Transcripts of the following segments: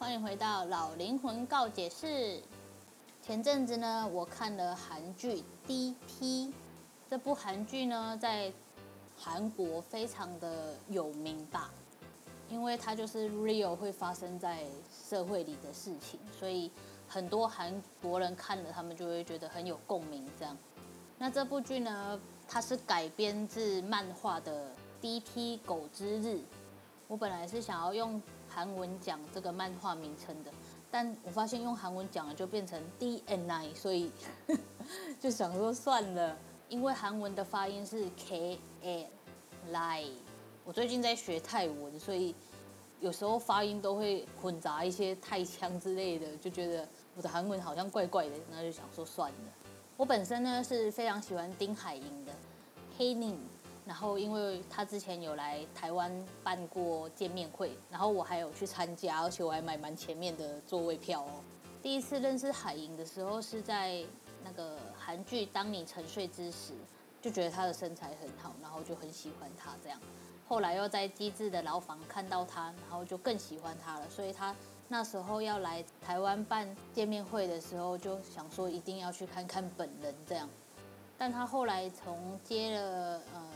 欢迎回到老灵魂告解室。前阵子呢，我看了韩剧《D.P.》。这部韩剧呢，在韩国非常的有名吧，因为它就是 real 会发生在社会里的事情，所以很多韩国人看了，他们就会觉得很有共鸣。这样，那这部剧呢，它是改编自漫画的《D.P. 狗之日》。我本来是想要用。韩文讲这个漫画名称的，但我发现用韩文讲了就变成 D N I，所以 就想说算了，因为韩文的发音是 K A L。我最近在学泰文，所以有时候发音都会混杂一些泰腔之类的，就觉得我的韩文好像怪怪的，那就想说算了。我本身呢是非常喜欢丁海寅的 Hainim。然后，因为他之前有来台湾办过见面会，然后我还有去参加，而且我还买蛮前面的座位票哦。第一次认识海莹的时候是在那个韩剧《当你沉睡之时》，就觉得他的身材很好，然后就很喜欢他这样。后来又在《机智的牢房》看到他，然后就更喜欢他了。所以他那时候要来台湾办见面会的时候，就想说一定要去看看本人这样。但他后来从接了呃。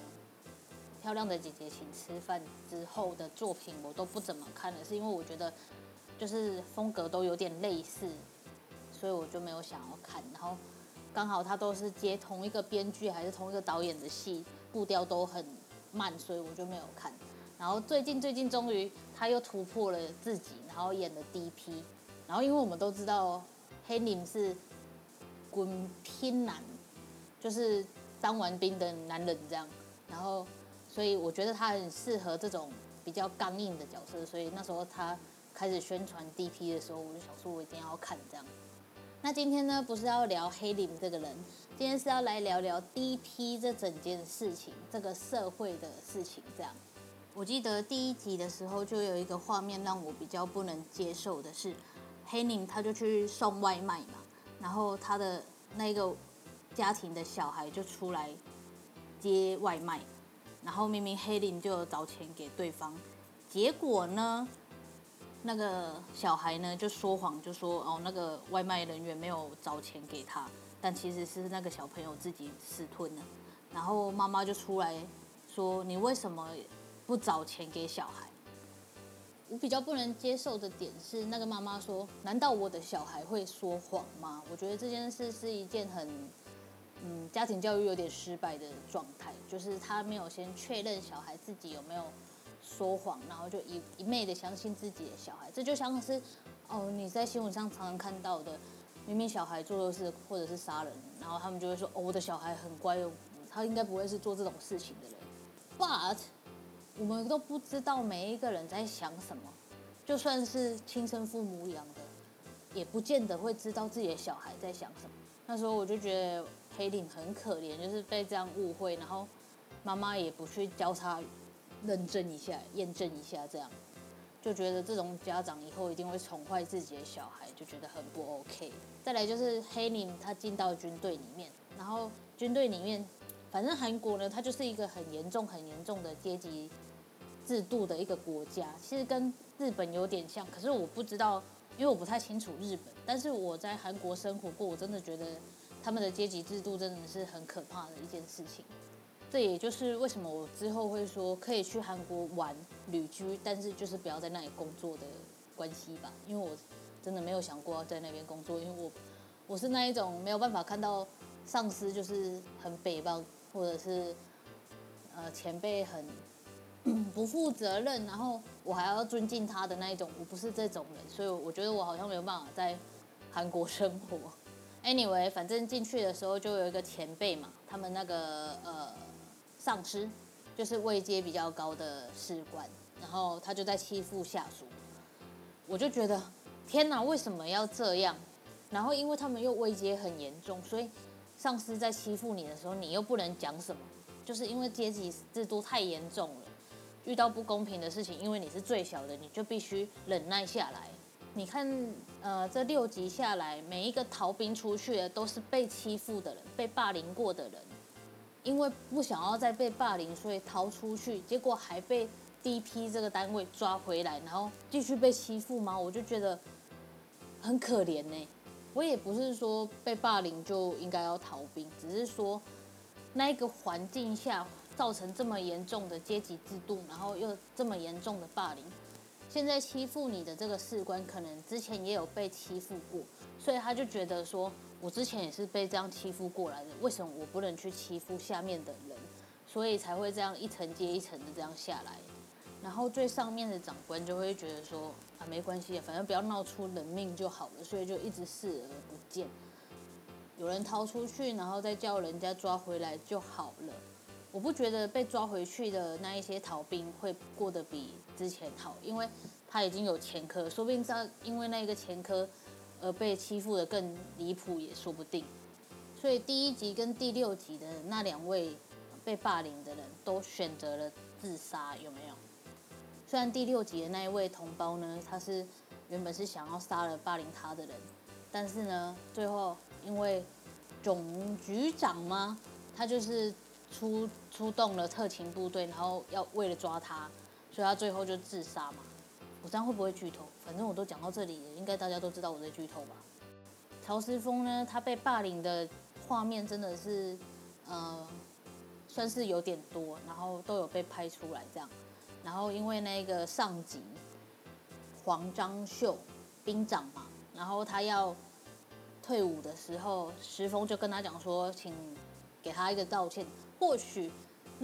漂亮的姐姐请吃饭之后的作品我都不怎么看了，是因为我觉得就是风格都有点类似，所以我就没有想要看。然后刚好他都是接同一个编剧还是同一个导演的戏，步调都很慢，所以我就没有看。然后最近最近终于他又突破了自己，然后演了 D.P.，然后因为我们都知道黑林是滚拼男，就是当完兵的男人这样，然后。所以我觉得他很适合这种比较刚硬的角色，所以那时候他开始宣传 D.P. 的时候，我就想说我一定要看这样。那今天呢，不是要聊黑林这个人，今天是要来聊聊 D.P. 这整件事情，这个社会的事情这样。我记得第一集的时候就有一个画面让我比较不能接受的是，黑林他就去送外卖嘛，然后他的那个家庭的小孩就出来接外卖。然后明明黑林就找钱给对方，结果呢，那个小孩呢就说谎，就说哦那个外卖人员没有找钱给他，但其实是那个小朋友自己私吞的。然后妈妈就出来说：“你为什么不找钱给小孩？”我比较不能接受的点是，那个妈妈说：“难道我的小孩会说谎吗？”我觉得这件事是一件很。嗯，家庭教育有点失败的状态，就是他没有先确认小孩自己有没有说谎，然后就一一昧的相信自己的小孩。这就像是哦，你在新闻上常常看到的，明明小孩做错事或者是杀人，然后他们就会说哦，我的小孩很乖哦，他应该不会是做这种事情的人。But 我们都不知道每一个人在想什么，就算是亲生父母养的，也不见得会知道自己的小孩在想什么。那时候我就觉得。黑领很可怜，就是被这样误会，然后妈妈也不去交叉认证一下、验证一下，这样就觉得这种家长以后一定会宠坏自己的小孩，就觉得很不 OK。再来就是黑领他进到军队里面，然后军队里面，反正韩国呢，它就是一个很严重、很严重的阶级制度的一个国家，其实跟日本有点像，可是我不知道，因为我不太清楚日本，但是我在韩国生活过，我真的觉得。他们的阶级制度真的是很可怕的一件事情，这也就是为什么我之后会说可以去韩国玩旅居，但是就是不要在那里工作的关系吧。因为我真的没有想过要在那边工作，因为我我是那一种没有办法看到上司就是很北棒，或者是呃前辈很不负责任，然后我还要尊敬他的那一种，我不是这种人，所以我觉得我好像没有办法在韩国生活。Anyway，反正进去的时候就有一个前辈嘛，他们那个呃上司就是位阶比较高的士官，然后他就在欺负下属，我就觉得天哪，为什么要这样？然后因为他们又位阶很严重，所以上司在欺负你的时候，你又不能讲什么，就是因为阶级制度太严重了，遇到不公平的事情，因为你是最小的，你就必须忍耐下来。你看，呃，这六集下来，每一个逃兵出去的都是被欺负的人，被霸凌过的人，因为不想要再被霸凌，所以逃出去，结果还被 DP 这个单位抓回来，然后继续被欺负吗？我就觉得很可怜呢。我也不是说被霸凌就应该要逃兵，只是说那一个环境下造成这么严重的阶级制度，然后又这么严重的霸凌。现在欺负你的这个士官，可能之前也有被欺负过，所以他就觉得说，我之前也是被这样欺负过来的，为什么我不能去欺负下面的人？所以才会这样一层接一层的这样下来。然后最上面的长官就会觉得说，啊，没关系，反正不要闹出人命就好了，所以就一直视而不见。有人逃出去，然后再叫人家抓回来就好了。我不觉得被抓回去的那一些逃兵会过得比之前好，因为他已经有前科，说不定他因为那个前科而被欺负得更离谱也说不定。所以第一集跟第六集的那两位被霸凌的人都选择了自杀，有没有？虽然第六集的那一位同胞呢，他是原本是想要杀了霸凌他的人，但是呢，最后因为总局长吗？他就是。出出动了特勤部队，然后要为了抓他，所以他最后就自杀嘛。我这样会不会剧透？反正我都讲到这里了，应该大家都知道我在剧透吧。曹石峰呢，他被霸凌的画面真的是，呃，算是有点多，然后都有被拍出来这样。然后因为那个上级黄章秀兵长嘛，然后他要退伍的时候，石峰就跟他讲说，请给他一个道歉。或许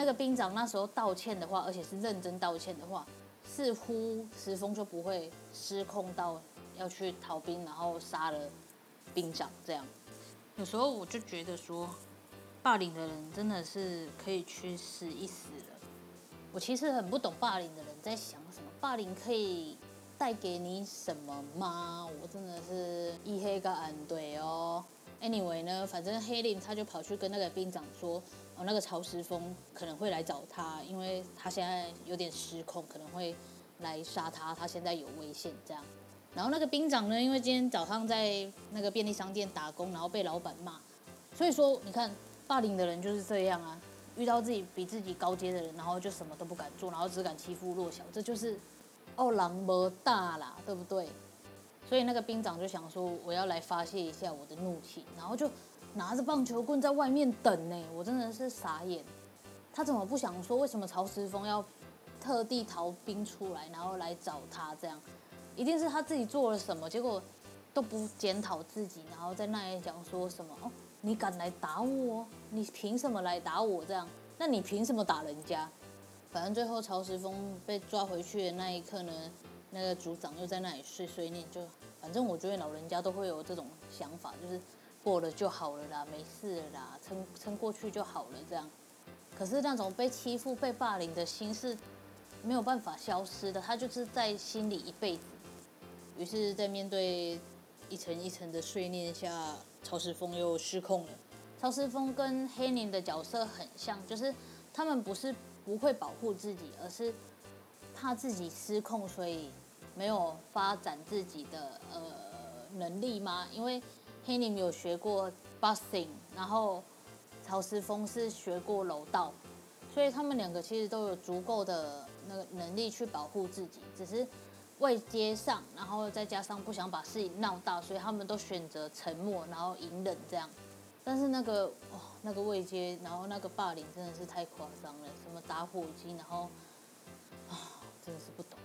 那个兵长那时候道歉的话，而且是认真道歉的话，似乎石峰就不会失控到要去逃兵，然后杀了兵长这样。有时候我就觉得说，霸凌的人真的是可以去死一死了。我其实很不懂霸凌的人在想什么，霸凌可以带给你什么吗？我真的是一黑个暗对哦。Anyway 呢，反正黑林他就跑去跟那个兵长说。哦，那个曹石峰可能会来找他，因为他现在有点失控，可能会来杀他。他现在有危险，这样。然后那个兵长呢，因为今天早上在那个便利商店打工，然后被老板骂，所以说你看，霸凌的人就是这样啊，遇到自己比自己高阶的人，然后就什么都不敢做，然后只敢欺负弱小，这就是哦，狼魔大啦，对不对？所以那个兵长就想说，我要来发泄一下我的怒气，然后就。拿着棒球棍在外面等呢，我真的是傻眼。他怎么不想说？为什么曹石峰要特地逃兵出来，然后来找他？这样一定是他自己做了什么，结果都不检讨自己，然后在那里讲说什么？哦，你敢来打我？你凭什么来打我？这样，那你凭什么打人家？反正最后曹石峰被抓回去的那一刻呢，那个组长又在那里碎碎念，就反正我觉得老人家都会有这种想法，就是。过了就好了啦，没事啦，撑撑过去就好了。这样，可是那种被欺负、被霸凌的心是没有办法消失的，他就是在心里一辈子。于是，在面对一层一层的碎念下，曹石峰又失控了。曹石峰跟黑宁的角色很像，就是他们不是不会保护自己，而是怕自己失控，所以没有发展自己的呃能力吗？因为黑宁有学过 busting，然后曹石峰是学过柔道，所以他们两个其实都有足够的那个能力去保护自己，只是位阶上，然后再加上不想把事情闹大，所以他们都选择沉默，然后隐忍这样。但是那个哦，那个未接，然后那个霸凌真的是太夸张了，什么打火机，然后啊，真的是不懂。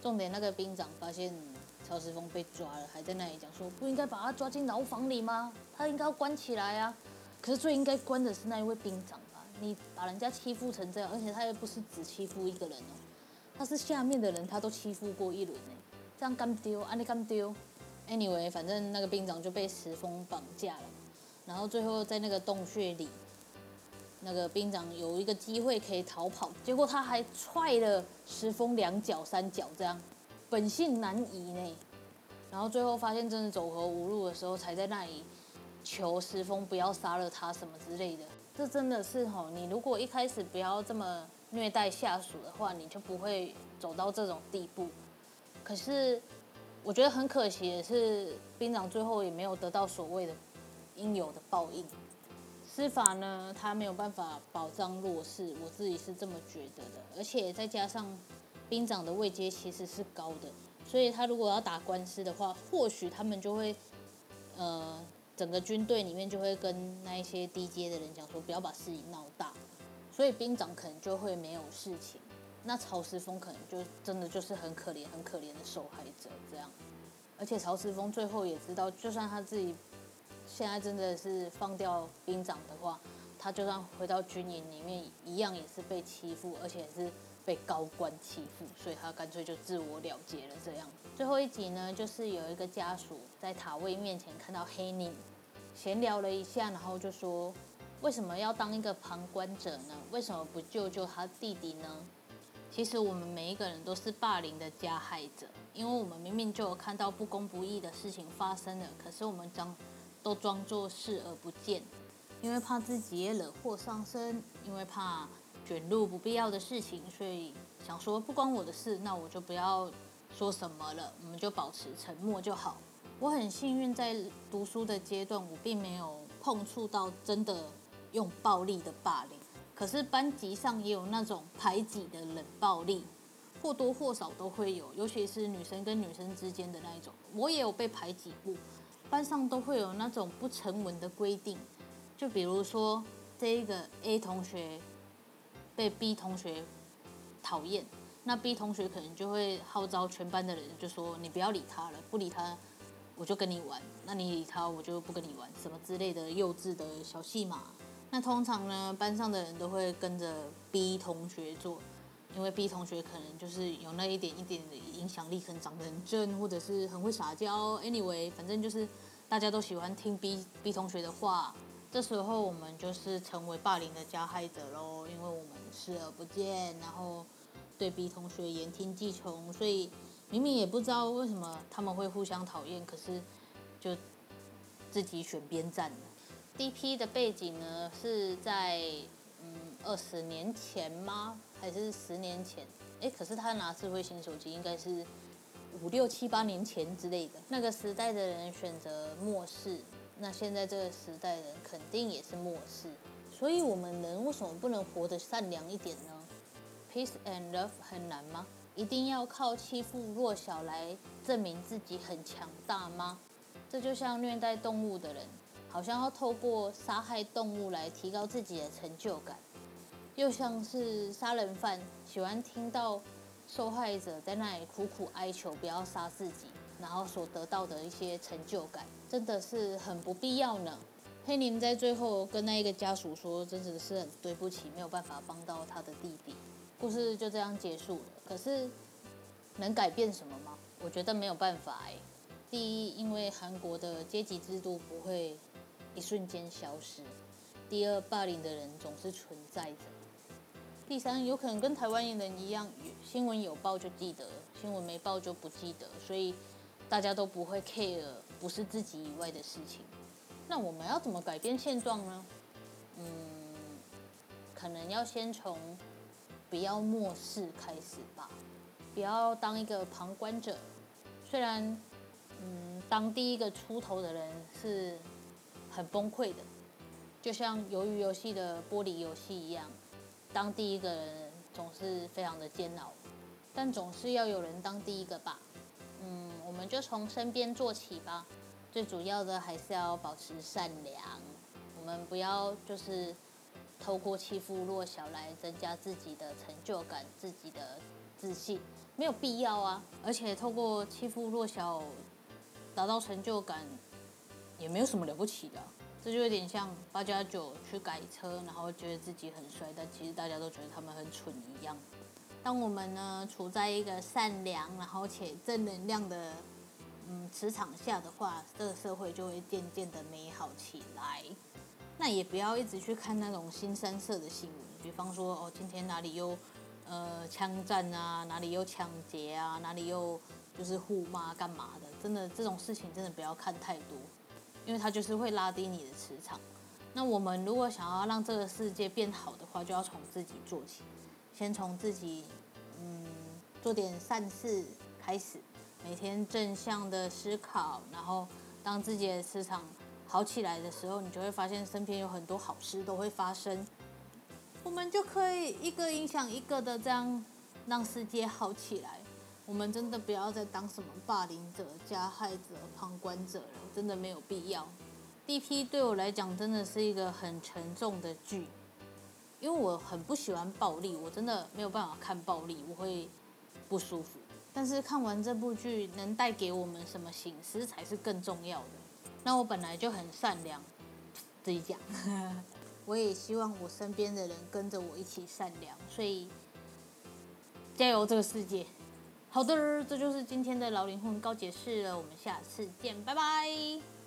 重点那个兵长发现曹石峰被抓了，还在那里讲说不应该把他抓进牢房里吗？他应该要关起来啊！可是最应该关的是那一位兵长吧？你把人家欺负成这样，而且他又不是只欺负一个人哦，他是下面的人他都欺负过一轮呢，这样干丢啊？你干丢？Anyway，反正那个兵长就被石峰绑架了，然后最后在那个洞穴里。那个兵长有一个机会可以逃跑，结果他还踹了石峰两脚三脚，这样本性难移呢。然后最后发现真的走投无路的时候，才在那里求石峰不要杀了他什么之类的。这真的是吼，你如果一开始不要这么虐待下属的话，你就不会走到这种地步。可是我觉得很可惜的是，兵长最后也没有得到所谓的应有的报应。司法呢，他没有办法保障弱势，我自己是这么觉得的。而且再加上兵长的位阶其实是高的，所以他如果要打官司的话，或许他们就会，呃，整个军队里面就会跟那一些低阶的人讲说，不要把事情闹大，所以兵长可能就会没有事情。那曹石峰可能就真的就是很可怜、很可怜的受害者这样。而且曹石峰最后也知道，就算他自己。现在真的是放掉兵长的话，他就算回到军营里面，一样也是被欺负，而且是被高官欺负，所以他干脆就自我了结了。这样，最后一集呢，就是有一个家属在塔位面前看到黑宁，闲聊了一下，然后就说：为什么要当一个旁观者呢？为什么不救救他弟弟呢？其实我们每一个人都是霸凌的加害者，因为我们明明就有看到不公不义的事情发生了，可是我们将。都装作视而不见，因为怕自己也惹祸上身，因为怕卷入不必要的事情，所以想说不关我的事，那我就不要说什么了，我们就保持沉默就好。我很幸运，在读书的阶段，我并没有碰触到真的用暴力的霸凌，可是班级上也有那种排挤的冷暴力，或多或少都会有，尤其是女生跟女生之间的那一种，我也有被排挤过。班上都会有那种不成文的规定，就比如说这一个 A 同学被 B 同学讨厌，那 B 同学可能就会号召全班的人，就说你不要理他了，不理他我就跟你玩，那你理他我就不跟你玩，什么之类的幼稚的小戏码。那通常呢，班上的人都会跟着 B 同学做。因为 B 同学可能就是有那一点一点的影响力，可能长得很正，或者是很会撒娇。Anyway，反正就是大家都喜欢听 B B 同学的话。这时候我们就是成为霸凌的加害者喽，因为我们视而不见，然后对 B 同学言听计从，所以明明也不知道为什么他们会互相讨厌，可是就自己选边站了。DP 的背景呢是在嗯二十年前吗？还是十年前，哎，可是他拿智慧型手机应该是五六七八年前之类的。那个时代的人选择漠视，那现在这个时代的人肯定也是漠视。所以，我们人为什么不能活得善良一点呢？Peace and love 很难吗？一定要靠欺负弱小来证明自己很强大吗？这就像虐待动物的人，好像要透过杀害动物来提高自己的成就感。又像是杀人犯喜欢听到受害者在那里苦苦哀求不要杀自己，然后所得到的一些成就感，真的是很不必要呢。黑宁在最后跟那一个家属说，真的是很对不起，没有办法帮到他的弟弟。故事就这样结束了。可是能改变什么吗？我觉得没有办法哎。第一，因为韩国的阶级制度不会一瞬间消失；第二，霸凌的人总是存在着。第三，有可能跟台湾人一样，新闻有报就记得，新闻没报就不记得，所以大家都不会 care 不是自己以外的事情。那我们要怎么改变现状呢？嗯，可能要先从不要漠视开始吧，不要当一个旁观者。虽然，嗯，当第一个出头的人是很崩溃的，就像鱿鱼游戏的玻璃游戏一样。当第一个人总是非常的煎熬，但总是要有人当第一个吧。嗯，我们就从身边做起吧。最主要的还是要保持善良，我们不要就是透过欺负弱小来增加自己的成就感、自己的自信。没有必要啊。而且透过欺负弱小达到成就感，也没有什么了不起的。这就有点像八加九去改车，然后觉得自己很帅，但其实大家都觉得他们很蠢一样。当我们呢处在一个善良，然后且正能量的嗯磁场下的话，这个社会就会渐渐的美好起来。那也不要一直去看那种腥膻色的新闻，比方说哦，今天哪里又呃枪战啊，哪里又抢劫啊，哪里又就是互骂干嘛的？真的这种事情真的不要看太多。因为它就是会拉低你的磁场。那我们如果想要让这个世界变好的话，就要从自己做起，先从自己嗯做点善事开始，每天正向的思考，然后当自己的磁场好起来的时候，你就会发现身边有很多好事都会发生。我们就可以一个影响一个的这样让世界好起来。我们真的不要再当什么霸凌者、加害者、旁观者了，真的没有必要。D.P. 对我来讲真的是一个很沉重的剧，因为我很不喜欢暴力，我真的没有办法看暴力，我会不舒服。但是看完这部剧，能带给我们什么省思才是更重要的。那我本来就很善良，自己讲，我也希望我身边的人跟着我一起善良，所以加油这个世界。好的，这就是今天的老灵魂告解释了，我们下次见，拜拜。